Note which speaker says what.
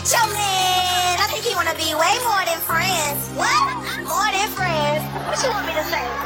Speaker 1: with your man. I think he wanna be way more than friends. What? More than friends. What you want me to say?